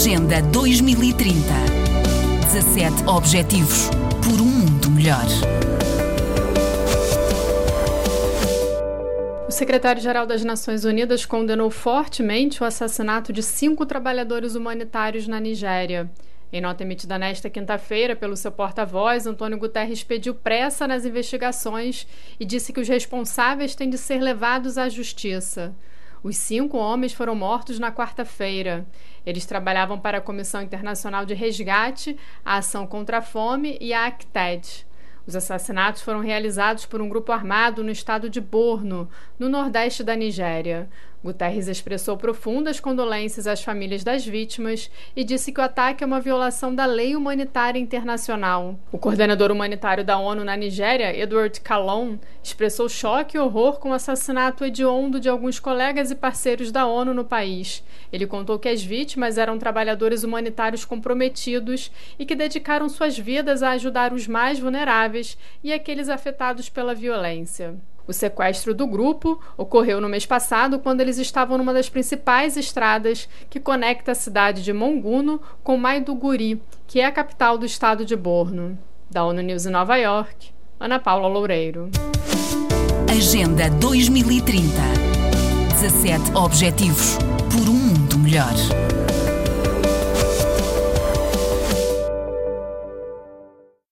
Agenda 2030. 17 Objetivos por um mundo melhor. O secretário-geral das Nações Unidas condenou fortemente o assassinato de cinco trabalhadores humanitários na Nigéria. Em nota emitida nesta quinta-feira pelo seu porta-voz, Antônio Guterres pediu pressa nas investigações e disse que os responsáveis têm de ser levados à justiça. Os cinco homens foram mortos na quarta-feira. Eles trabalhavam para a Comissão Internacional de Resgate, a Ação contra a Fome e a ACTED. Os assassinatos foram realizados por um grupo armado no estado de Borno, no nordeste da Nigéria. Guterres expressou profundas condolências às famílias das vítimas e disse que o ataque é uma violação da lei humanitária internacional. O coordenador humanitário da ONU na Nigéria, Edward Calon, expressou choque e horror com o assassinato hediondo de alguns colegas e parceiros da ONU no país. Ele contou que as vítimas eram trabalhadores humanitários comprometidos e que dedicaram suas vidas a ajudar os mais vulneráveis e aqueles afetados pela violência. O sequestro do grupo ocorreu no mês passado, quando eles estavam numa das principais estradas que conecta a cidade de Monguno com Maiduguri, que é a capital do estado de Borno. Da ONU News em Nova York, Ana Paula Loureiro. Agenda 2030. 17 Objetivos por um mundo melhor.